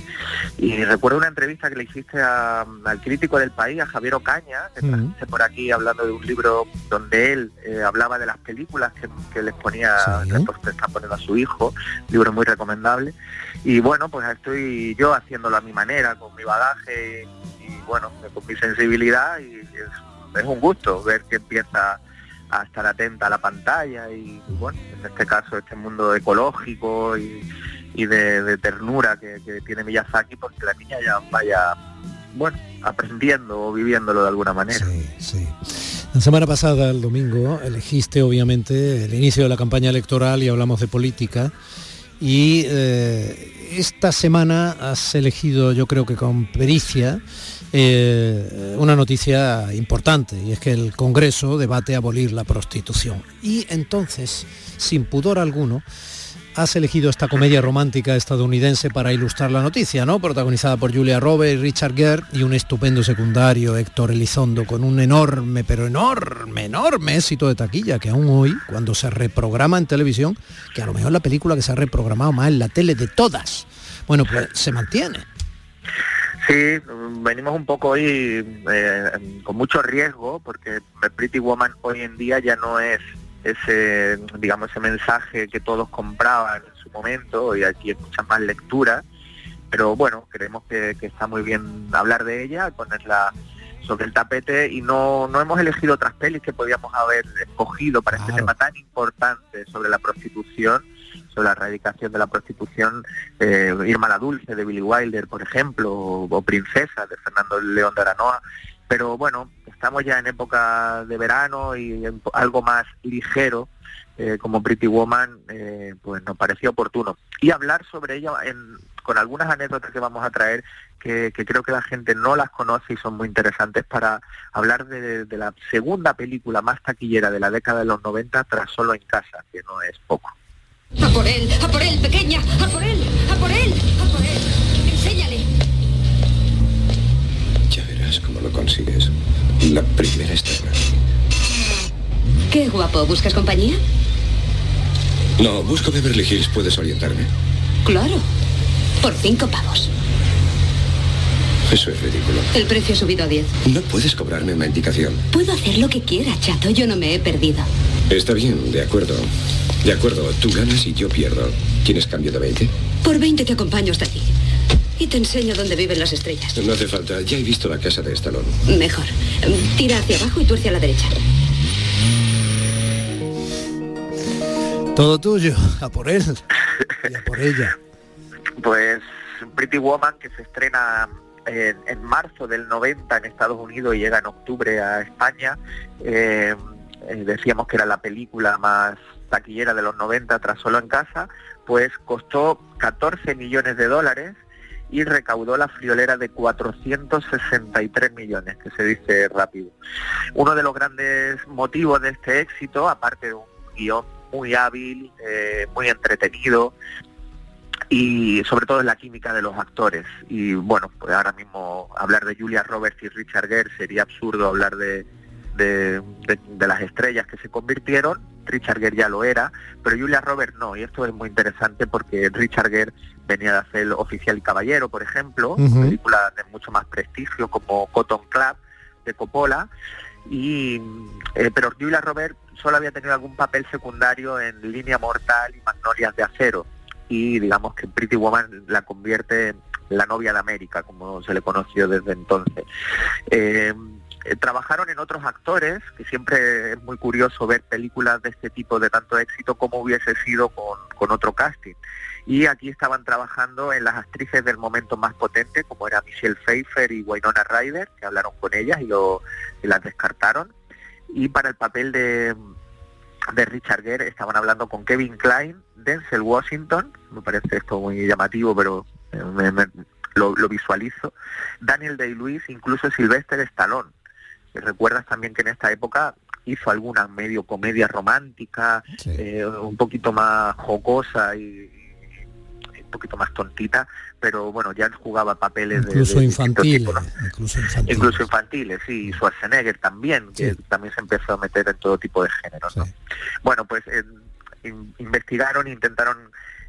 Y recuerdo una entrevista que le hiciste a- al crítico del país, a Javier Ocaña, que trajiste por aquí hablando de un libro donde él eh, hablaba de las películas que, que les ponía, que pues, le está poniendo a su hijo, libro muy recomendable. Y bueno, pues estoy yo haciéndolo a mi manera, con mi bagaje y, y, bueno, con mi sensibilidad y es, es un gusto ver que empieza a estar atenta a la pantalla y bueno, en este caso este mundo ecológico y, y de, ternura que, que tiene Miyazaki, porque la niña ya vaya, bueno, aprendiendo o viviéndolo de alguna manera. La semana pasada, el domingo, elegiste obviamente el inicio de la campaña electoral y hablamos de política. Y eh, esta semana has elegido, yo creo que con pericia, eh, una noticia importante, y es que el Congreso debate abolir la prostitución. Y entonces, sin pudor alguno, has elegido esta comedia romántica estadounidense para ilustrar la noticia, ¿no? Protagonizada por Julia Roberts Richard Gere y un estupendo secundario, Héctor Elizondo, con un enorme, pero enorme, enorme éxito de taquilla, que aún hoy, cuando se reprograma en televisión, que a lo mejor la película que se ha reprogramado más en la tele de todas, bueno, pues se mantiene. Sí, venimos un poco hoy eh, con mucho riesgo porque Pretty Woman hoy en día ya no es ese, digamos, ese mensaje que todos compraban en su momento y aquí hay mucha más lectura, pero bueno, creemos que, que está muy bien hablar de ella, ponerla sobre el tapete y no, no hemos elegido otras pelis que podíamos haber escogido para este tema tan importante sobre la prostitución, sobre la erradicación de la prostitución, eh, Irma la Dulce de Billy Wilder, por ejemplo, o, o Princesa de Fernando León de Aranoa, pero bueno, estamos ya en época de verano y en algo más ligero, eh, como Pretty Woman, eh, pues nos pareció oportuno. Y hablar sobre ella en- con algunas anécdotas que vamos a traer, que, que creo que la gente no las conoce y son muy interesantes para hablar de, de la segunda película más taquillera de la década de los 90 tras Solo en Casa, que no es poco. A por él, a por él, pequeña, a por él, a por él, a por él. Enséñale. Ya verás cómo lo consigues. La primera está Qué guapo, ¿buscas compañía? No, busco Beverly Hills, puedes orientarme. Claro. Por cinco pavos. Eso es ridículo. El precio ha subido a 10. No puedes cobrarme una indicación. Puedo hacer lo que quiera, chato. Yo no me he perdido. Está bien, de acuerdo. De acuerdo, tú ganas y yo pierdo. ¿Tienes cambio de 20? Por 20 te acompaño hasta aquí. Y te enseño dónde viven las estrellas. No hace falta, ya he visto la casa de Stallone. Mejor. Tira hacia abajo y tuerce a la derecha. Todo tuyo, a por él y a por ella. Pues Pretty Woman, que se estrena en, en marzo del 90 en Estados Unidos y llega en octubre a España. Eh, eh, decíamos que era la película más taquillera de los 90 tras solo en casa, pues costó 14 millones de dólares y recaudó la friolera de 463 millones, que se dice rápido. Uno de los grandes motivos de este éxito, aparte de un guion muy hábil, eh, muy entretenido, y sobre todo en la química de los actores. Y bueno, pues ahora mismo hablar de Julia Roberts y Richard Gere sería absurdo hablar de, de, de- de las estrellas que se convirtieron. Richard Gere ya lo era, pero Julia Roberts no. Y esto es muy interesante porque Richard Gere venía de hacer Oficial y Caballero, por ejemplo, Ujú. películas de mucho más prestigio como Cotton Club de Coppola. Y, eh, pero Julia Roberts solo había tenido algún papel secundario en Línea Mortal y Magnolias de Acero y digamos que Pretty Woman la convierte en la novia de América, como se le conoció desde entonces. Eh, trabajaron en otros actores, que siempre es muy curioso ver películas de este tipo de tanto éxito como hubiese sido con, con otro casting. Y aquí estaban trabajando en las actrices del momento más potente, como era Michelle Pfeiffer y Winona Ryder, que hablaron con ellas y, lo, y las descartaron. Y para el papel de, de Richard Gere estaban hablando con Kevin Klein, Denzel Washington, me parece esto muy llamativo, pero eh, me- me- lo, lo visualizo, Daniel Day-Lewis, incluso Sylvester Stallone. Recuerdas también que en esta época hizo alguna medio comedia romántica, eh, un poquito más jocosa y, poquito más tontita, pero bueno, ya jugaba papeles de- Incluso de, distintos infantil. tipos, ¿no? Incluso infantil. incluso infantiles, sí, y Schwarzenegger también, que también se empezó a meter en todo tipo de géneros. ¿no? Bueno, pues eh, in- investigaron, intentaron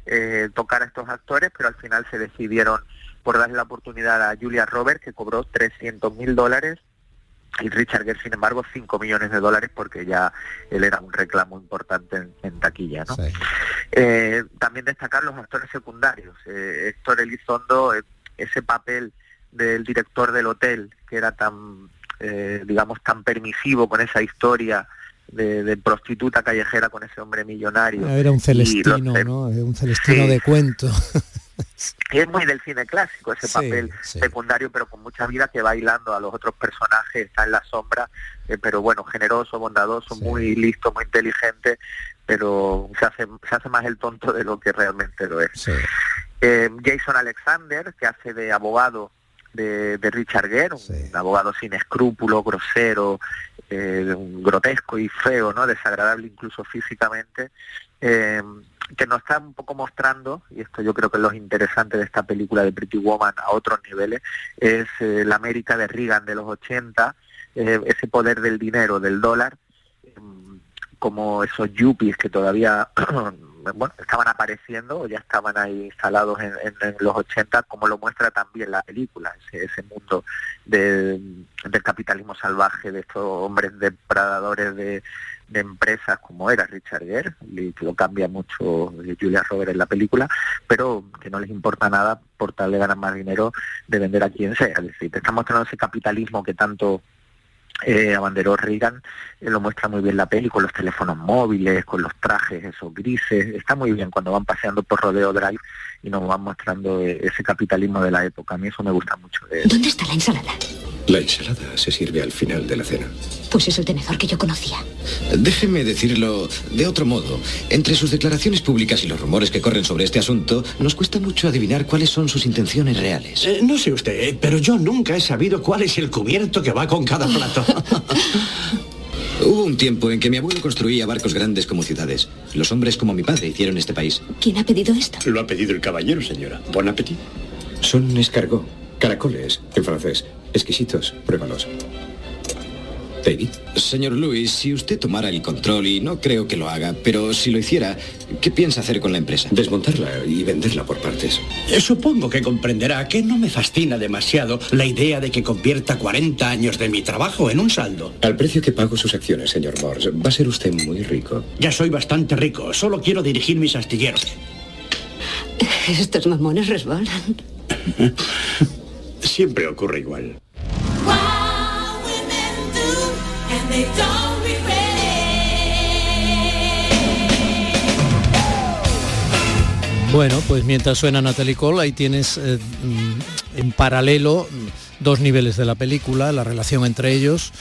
eh, tocar a estos actores, pero al final se decidieron por darle la oportunidad a Julia Roberts, que cobró 300 mil dólares, y Richard Gere, sin embargo, 5 millones de dólares, porque ya él era un reclamo importante en, en taquilla. ¿no? Eh, también destacar los actores secundarios. Eh, Héctor Elizondo, eh, ese papel del director del hotel, que era tan, eh, digamos, tan permisivo con esa historia de, de prostituta callejera con ese hombre millonario. Era un los- celestino, ¿no? Era un celestino Sí. de cuento. que es muy del cine clásico ese Sí, papel sí. secundario pero con mucha vida que va bailando a los otros personajes está en la sombra eh, pero bueno generoso bondadoso muy listo muy inteligente pero se hace se hace más el tonto de lo que realmente lo es. Eh, Jason Alexander que hace de abogado de, de Richard Gere un abogado sin escrúpulo grosero eh, grotesco y feo no desagradable incluso físicamente eh, que nos está un poco mostrando, y esto yo creo que es lo interesante de esta película de Pretty Woman a otros niveles, es eh, la América de Reagan de los 80, eh, ese poder del dinero, del dólar, em, como esos yuppies que todavía bueno, estaban apareciendo o ya estaban ahí instalados en, en- los 80, como lo muestra también la película, ese, ese mundo de- del capitalismo salvaje, de estos hombres depredadores de, de empresas como era Richard Gere, y que lo cambia mucho eh, Julia Roberts en la película, pero que no les importa nada por tal de ganar más dinero de vender a quien sea. Es decir, te está mostrando ese capitalismo que tanto eh, abanderó Reagan, eh, lo muestra muy bien la peli con los teléfonos móviles, con los trajes esos grises, está muy bien cuando van paseando por Rodeo Drive y nos van mostrando eh, ese capitalismo de la época. A mí eso me gusta mucho de ¿Dónde está la ensalada? La ensalada se sirve al final de la cena. Pues es el tenedor que yo conocía. Déjeme decirlo de otro modo. Entre sus declaraciones públicas y los rumores que corren sobre este asunto, nos cuesta mucho adivinar cuáles son sus intenciones reales. Eh, no sé usted, eh, pero yo nunca he sabido cuál es el cubierto que va con cada plato. Hubo un tiempo en que mi abuelo construía barcos grandes como ciudades. Los hombres como mi padre hicieron este país. ¿Quién ha pedido esto? Lo ha pedido el caballero, señora. Bon appetit. Son escargot, caracoles, en francés. Exquisitos. Pruébalos. David. Señor Luis, si usted tomara el control, y no creo que lo haga, pero si lo hiciera, ¿qué piensa hacer con la empresa? Desmontarla y venderla por partes. Eh, Supongo que comprenderá que no me fascina demasiado la idea de que convierta 40 años de mi trabajo en un saldo. Al precio que pago sus acciones, señor Morse, va a ser usted muy rico. Ya soy bastante rico, solo quiero dirigir mis astilleros. Estos mamones resbalan. Siempre ocurre igual. Bueno, pues mientras suena Natalie Cole, ahí tienes eh, mm, en paralelo dos niveles de la película, la relación entre ellos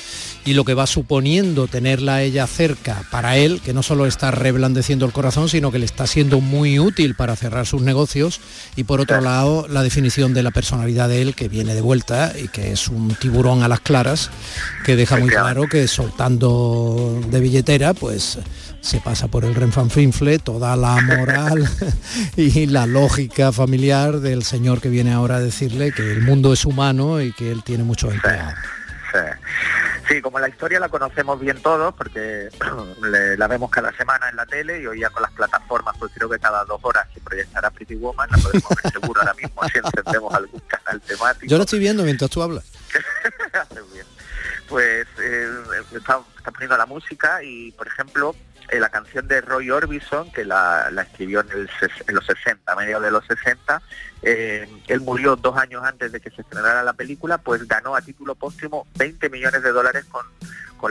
y lo que va suponiendo tenerla a ella cerca para él, que no solo está reblandeciendo el corazón, sino que le está siendo muy útil para cerrar sus negocios. Y por otro lado la definición de la personalidad de él que viene de vuelta y que es un tiburón a las claras que deja muy claro que soltando de billetera pues se pasa por el renfanfinfle toda la moral y la lógica familiar del señor que viene ahora a decirle que el mundo es humano y que él tiene mucho empleados. Sí, como la historia la conocemos bien todos, porque la vemos cada semana en la tele y hoy ya con las plataformas, pues creo que cada dos horas se proyectará Pretty Woman, la podemos ver seguro ahora mismo si encendemos algún canal temático. Yo lo estoy viendo mientras tú hablas. Pues eh, está, está poniendo la música y, por ejemplo, la canción de Roy Orbison, que la, escribió en, los 60, a mediados de los 60, eh, él murió dos años antes de que se estrenara la película, pues ganó a título póstumo 20 millones de dólares con,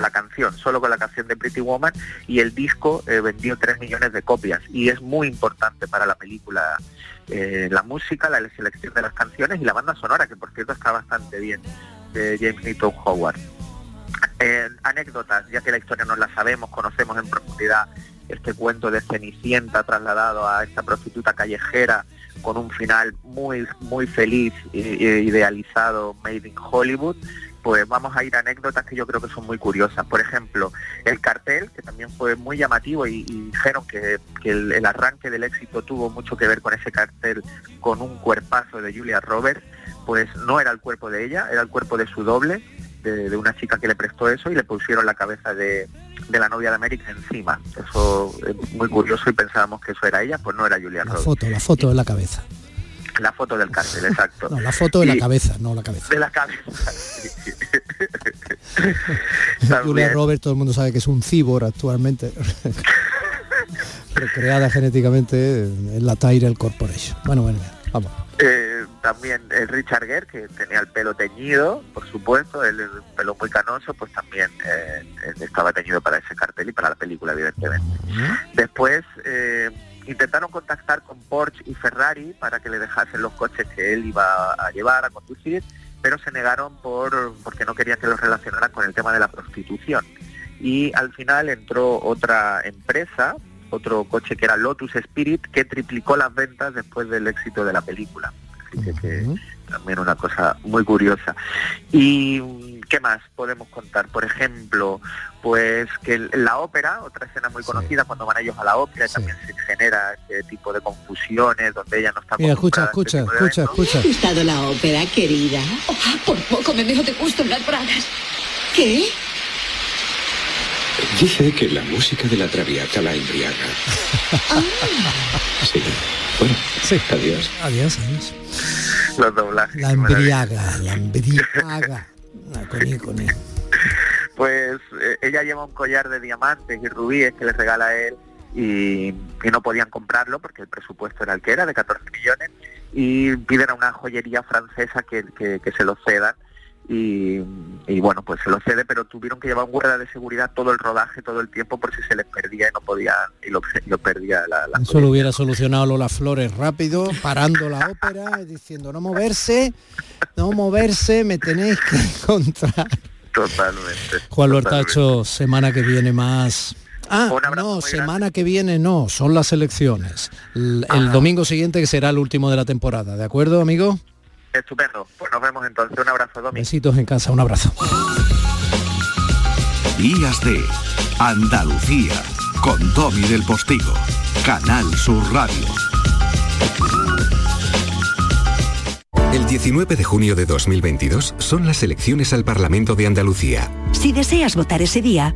la canción, solo con la canción de Pretty Woman, y el disco eh, vendió 3 millones de copias. Y es muy importante para la película la música, la selección de las canciones y la banda sonora, que por cierto está bastante bien, de James Newton Howard. Eh, anécdotas, ya que la historia no la sabemos, conocemos en profundidad este cuento de Cenicienta trasladado a esta prostituta callejera con un final muy muy feliz e, idealizado made in Hollywood pues vamos a ir a anécdotas que yo creo que son muy curiosas. Por ejemplo, el cartel, que también fue muy llamativo y, dijeron que, el, arranque del éxito tuvo mucho que ver con ese cartel, con un cuerpazo de Julia Roberts, pues no era el cuerpo de ella, era el cuerpo de su doble, de, una chica que le prestó eso y le pusieron la cabeza de, la novia de América encima. Eso es muy curioso y pensábamos que eso era ella, pues no era Julia La foto, la foto de la cabeza. La foto del cárcel, exacto. no, la foto de la cabeza, no la cabeza. De la cabeza. Julia Roberts, todo el mundo sabe que es un cibor actualmente. Recreada genéticamente en la Tyrell Corporation. Bueno, bueno, vamos. Eh, también el Richard Gere, que tenía el pelo teñido, por supuesto, el, pelo muy canoso, pues también eh, estaba teñido para ese cartel y para la película, evidentemente. Después eh, intentaron contactar con Porsche y Ferrari para que le dejasen los coches que él iba a llevar, a conducir, pero se negaron por porque no querían que los relacionaran con el tema de la prostitución. Y al final entró otra empresa, otro coche que era Lotus Spirit, que triplicó las ventas después del éxito de la película. Así que, también una cosa muy curiosa. ¿Y qué más podemos contar? Por ejemplo, pues que la ópera, otra escena muy conocida, cuando van ellos a la ópera, también se genera ese tipo de confusiones, donde ella no está... Mira, escucha, escucha, este escucha, escucha. ¿Te ha gustado la ópera, querida? Oh, por poco me dejo de gusto en las bragas. ¿Qué? Dice que la música de la traviata la embriaga. Ah. Sí. Bueno, sí. adiós. Adiós, adiós. Los doblajes. La embriaga, la embriaga. Pues eh, ella lleva un collar de diamantes y rubíes que le regala a él y, no podían comprarlo porque el presupuesto era el que era, de 14 millones, y piden a una joyería francesa que, que se lo cedan y, bueno, pues se lo cede, pero tuvieron que llevar un guarda de seguridad todo el rodaje, todo el tiempo, por si se les perdía y no podían, y lo, perdía la, la Eso lo hubiera solucionado las Flores rápido, parando la ópera, diciendo no moverse, no moverse, me tenéis que encontrar. Totalmente. Juan Lortacho, semana que viene más. Ah, no, semana que viene no, son las elecciones. El, el domingo siguiente que será el último de la temporada, ¿de acuerdo, amigo? Estupendo. Pues nos vemos entonces. Un abrazo, Domi. Besitos en casa. Un abrazo. Días de Andalucía con Domi del Postigo. Canal Sur Radio. El 19 de junio de 2022 son las elecciones al Parlamento de Andalucía. Si deseas votar ese día,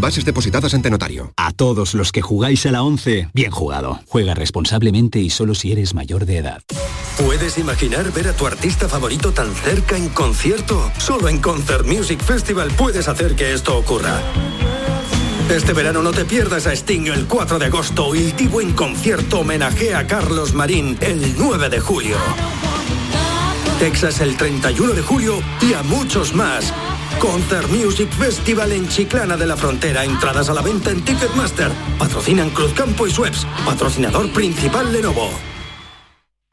Bases depositadas ante notario. A todos los que jugáis a la 11, bien jugado. Juega responsablemente y solo si eres mayor de edad. ¿Puedes imaginar ver a tu artista favorito tan cerca en concierto? Solo en Concert Music Festival puedes hacer que esto ocurra. Este verano no te pierdas a Sting el 4 de agosto y Tivo en concierto homenajea a Carlos Marín el 9 de julio. Texas el 31 de julio y a muchos más. Concert Music Festival en Chiclana de la Frontera. Entradas a la venta en Ticketmaster. Patrocinan Cruzcampo y Sueps. Patrocinador principal Lenovo.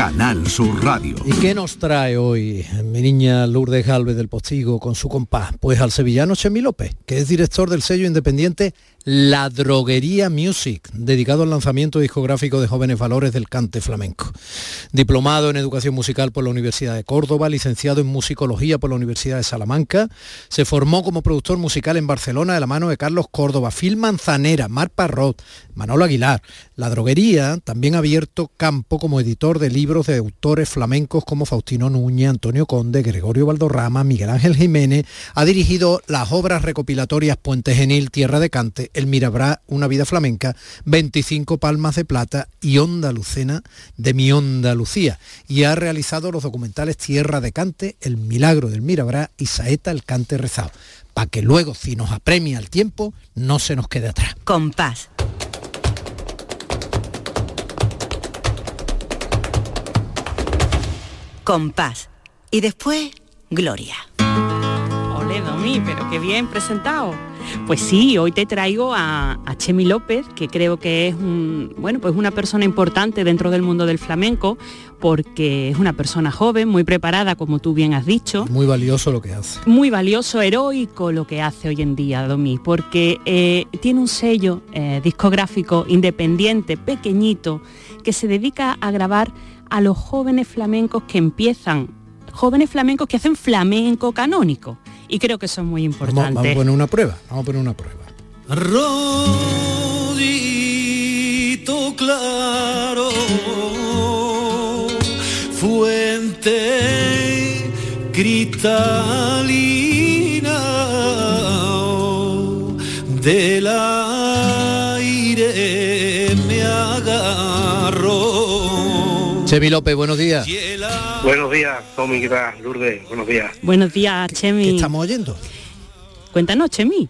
Canal Sur Radio. ¿Y qué nos trae hoy mi niña Lourdes Galvez del Postigo con su compás? Pues al sevillano Chemi López, que es director del sello independiente La Droguería Music, dedicado al lanzamiento discográfico de jóvenes valores del cante flamenco. Diplomado en Educación Musical por la Universidad de Córdoba, licenciado en Musicología por la Universidad de Salamanca, se formó como productor musical en Barcelona de la mano de Carlos Córdoba, Phil Manzanera, Mar Parrot, Manolo Aguilar. La Droguería también ha abierto campo como editor de libros de autores flamencos como Faustino Núñez, Antonio Conde, Gregorio Valdorrama, Miguel Ángel Jiménez. Ha dirigido las obras recopilatorias Puente Genil, Tierra de Cante, El Mirabrá, Una vida flamenca, 25 palmas de plata y Onda Lucena de mi Onda Lucía. Y ha realizado los documentales Tierra de Cante, El Milagro del Mirabrá y Saeta el Cante Rezado. Para que luego, si nos apremia el tiempo, no se nos quede atrás. Compás. Compás. Y después, Gloria. Domi, pero qué bien presentado. Pues sí, hoy te traigo a, a, Chemi López, que creo que es un, bueno, pues una persona importante dentro del mundo del flamenco, porque es una persona joven, muy preparada, como tú bien has dicho. Muy valioso lo que hace. Muy valioso, heroico lo que hace hoy en día, Domi, porque eh, tiene un sello eh, discográfico independiente, pequeñito, que se dedica a grabar a los jóvenes flamencos que empiezan, jóvenes flamencos que hacen flamenco canónico. Y creo que eso es muy importante. Vamos, vamos a poner una prueba, vamos a poner una prueba. Rodito claro, fuente cristalina del aire Chemi López, buenos días. Buenos días, Tommy, ¿qué tal? Lourdes, buenos días. Buenos días, Chemi. ¿Qué estamos oyendo? Cuéntanos, Chemi.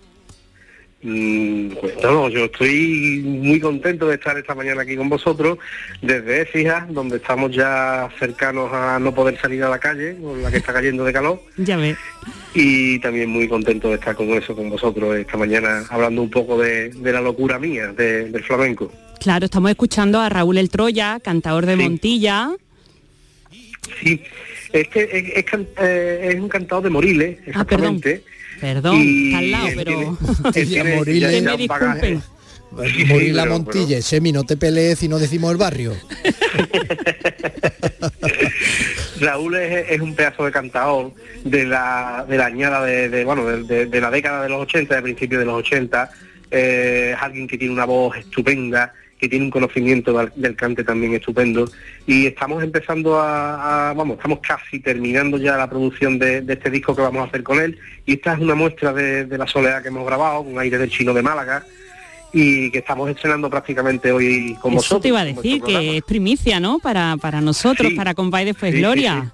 Mm, pues no, yo estoy muy contento de estar esta mañana aquí con vosotros desde Écija, donde estamos ya cercanos a no poder salir a la calle, con la que está cayendo de calor. Ya ves. Y también muy contento de estar con eso, con vosotros esta mañana, hablando un poco de, de la locura mía de- del flamenco. Claro, estamos escuchando a Raúl El Troya, cantador de Montilla. Sí, es que es, es can- eh, es un cantado de Moriles, Ah, perdón. exactamente. Perdón, Y está al lado, pero... tiene- él tiene Moriles. ya- Que ya me un bagaje. Sí, Morir la pero- Montilla, Semi, no te pelees y no decimos el barrio. Raúl es, es un pedazo de cantador de la, de la añada de, de, bueno de, de- de la década de los 80, de principios de los 80. Eh, es alguien que tiene una voz estupenda, que tiene un conocimiento del, cante también estupendo. Y estamos empezando a, a- vamos, estamos casi terminando ya la producción de, de este disco que vamos a hacer con él. Y esta es una muestra de, de la soledad que hemos grabado, un aire del chino de Málaga. Y que estamos estrenando prácticamente hoy con Eso vosotros. te iba a con decir, que es primicia, ¿no? Para, para nosotros, Sí. para Compay Después Sí, sí, Gloria.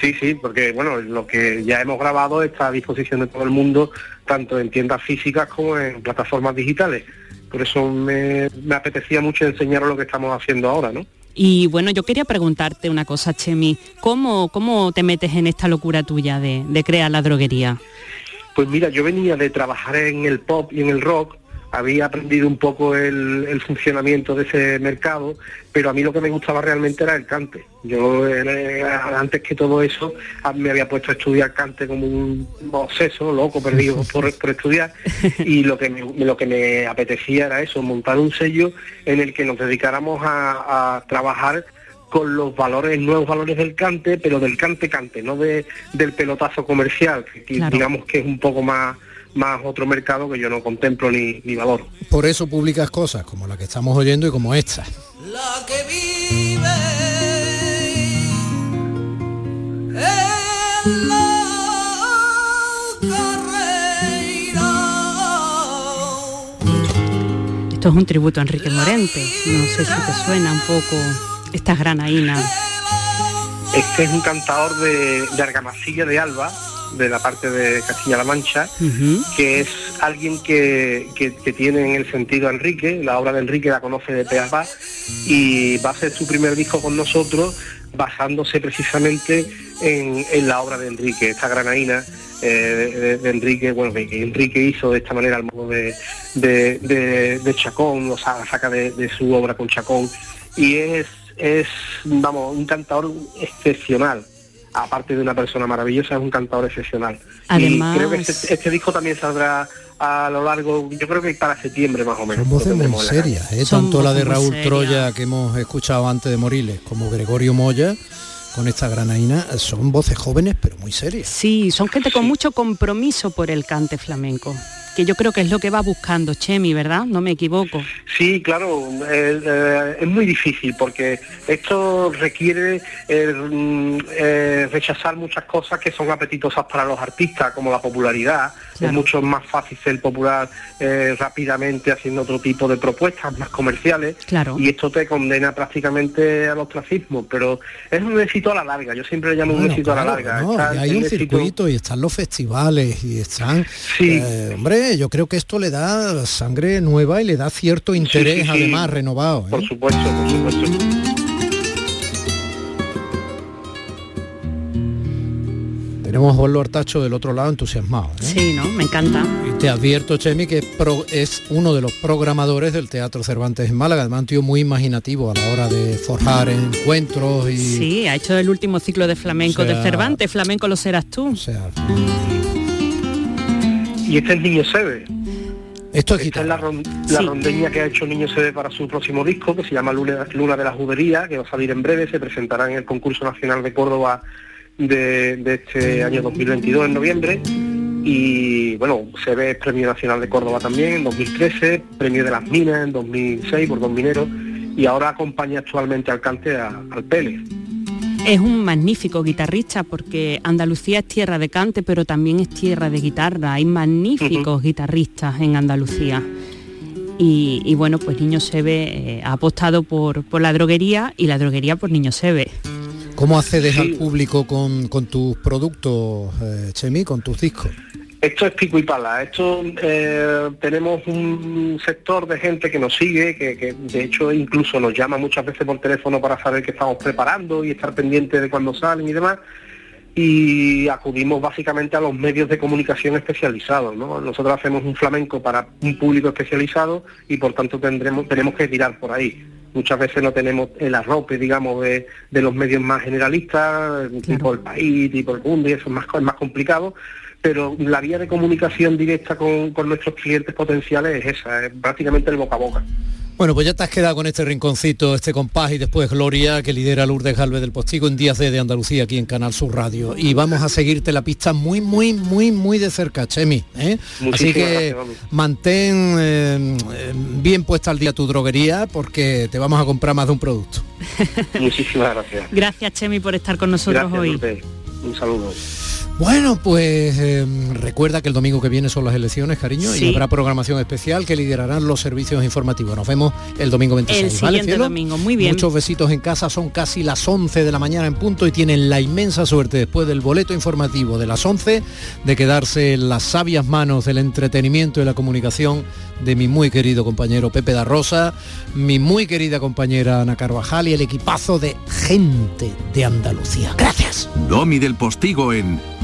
Sí, sí, porque bueno, lo que ya hemos grabado está a disposición de todo el mundo, tanto en tiendas físicas como en plataformas digitales. Por eso me, me apetecía mucho enseñaros lo que estamos haciendo ahora, ¿no? Y bueno, yo quería preguntarte una cosa, Chemi. ¿Cómo, cómo te metes en esta locura tuya de, de crear la droguería? Pues mira, yo venía de trabajar en el pop y en el rock, había aprendido un poco el, el funcionamiento de ese mercado, pero a mí lo que me gustaba realmente era el cante. Yo eh, antes que todo eso me había puesto a estudiar cante como un obseso, loco, perdido por, por estudiar, y lo que, me, lo que me apetecía era eso, montar un sello en el que nos dedicáramos a, a trabajar con los valores, nuevos valores del cante, pero del cante cante, no de, del pelotazo comercial, que, que Claro. digamos que es un poco más, más otro mercado que yo no contemplo ni, ni valoro. Por eso publicas cosas como la que estamos oyendo y como esta. La que vive en la carrera. Esto es un tributo a Enrique Morente. No sé si te suena un poco estas granaínas. Este es un cantador de, de Argamasilla de Alba, de la parte de Castilla-La Mancha, que es alguien que, que- que tiene en el sentido a Enrique, la obra de Enrique la conoce de pe a pa, y va a ser su primer disco con nosotros basándose precisamente en, en la obra de Enrique, esta granaína eh, de, de Enrique, bueno, que, que Enrique hizo de esta manera al modo de, de, de- de Chacón, o sea, saca de, de su obra con Chacón, y es, es, vamos, un cantador excepcional. Aparte de una persona maravillosa, es un cantador excepcional. Además- Y creo que este, este disco también saldrá a lo largo, yo creo que para septiembre más o menos. Son voces muy serias, ¿eh? tanto la de Raúl Troya que hemos escuchado antes de Moriles como Gregorio Moya con esta granaína son voces jóvenes pero muy serias. Sí, son gente con mucho compromiso por el cante flamenco, que yo creo que es lo que va buscando Chemi, ¿verdad? No me equivoco. Sí, claro, eh, eh, es muy difícil porque esto requiere eh, mm, eh, rechazar muchas cosas que son apetitosas para los artistas, como la popularidad. Es mucho más fácil ser popular eh, rápidamente haciendo otro tipo de propuestas más comerciales Claro. y esto te condena prácticamente al ostracismo, pero es un éxito a la larga, yo siempre le llamo un éxito a la larga. no, Está hay un éxito- circuito y están los festivales y están eh, hombre yo creo que esto le da sangre nueva y le da cierto interés sí, sí. además renovado ¿eh? Por supuesto, por supuesto. Tenemos a Artacho del otro lado entusiasmado ¿eh? Sí, ¿no? Me encanta. Y te advierto, Chemi, que es, pro- es uno de los programadores del Teatro Cervantes en Málaga, además un tío muy imaginativo a la hora de forjar encuentros y... Sí, ha hecho el último ciclo de flamenco O sea- de Cervantes, flamenco lo serás tú. Y este es Niño Sebe. Esto es Esta es la, ron- la rondeña que ha hecho Niño Sebe para su próximo disco, que se llama Luna, Luna de la Judería, que va a salir en breve, se presentará en el concurso nacional de Córdoba de, de este año 2022 en noviembre. Y bueno, Sebe es Premio Nacional de Córdoba también en 2013, Premio de las Minas en 2006 por Don Minero, y ahora acompaña actualmente al cante a- al Pele. Es un magnífico guitarrista porque Andalucía es tierra de cante, pero también es tierra de guitarra. Hay magníficos guitarristas en Andalucía. Y, y bueno, pues Niño Sebe eh, ha apostado por, por la droguería y la droguería por Niño Sebe. ¿Cómo accedes al público con, con tus productos, eh, Chemi, con tus discos? Esto es pico y pala. Esto eh, tenemos un sector de gente que nos sigue, que, que, de hecho incluso nos llama muchas veces por teléfono para saber qué estamos preparando y estar pendiente de cuándo salen y demás. Y acudimos básicamente a los medios de comunicación especializados. ¿no? Nosotros hacemos un flamenco para un público especializado y por tanto tendremos, tenemos que tirar por ahí. Muchas veces no tenemos el arrope, digamos, de, de los medios más generalistas, tipo el país, tipo el mundo, y eso es más, es más complicado pero la vía de comunicación directa con, con nuestros clientes potenciales es esa, es prácticamente el boca a boca. Bueno, pues ya te has quedado con este rinconcito, este compás y después Gloria, que lidera Lourdes Galvez del Postigo en Días de, de Andalucía aquí en Canal Sur Radio. Y vamos a seguirte la pista muy, muy, muy, muy de cerca, Chemi. ¿eh? Así que gracias, mantén eh, bien puesta al día tu droguería porque te vamos a comprar más de un producto. Muchísimas gracias. Gracias, Chemi, por estar con nosotros Gracias, hoy. Lourdes. Un saludo. Bueno, pues eh, recuerda que el domingo que viene son las elecciones, cariño, Sí. y habrá programación especial que liderarán los servicios informativos. Nos vemos el domingo 26. El ¿vale, siguiente cielo? domingo, muy bien. Muchos besitos en casa, son casi las 11 de la mañana en punto y tienen la inmensa suerte después del boleto informativo de las 11 de quedarse en las sabias manos del entretenimiento y la comunicación de mi muy querido compañero Pepe da Rosa, mi muy querida compañera Ana Carvajal y el equipazo de gente de Andalucía. Gracias. Domi del Postigo en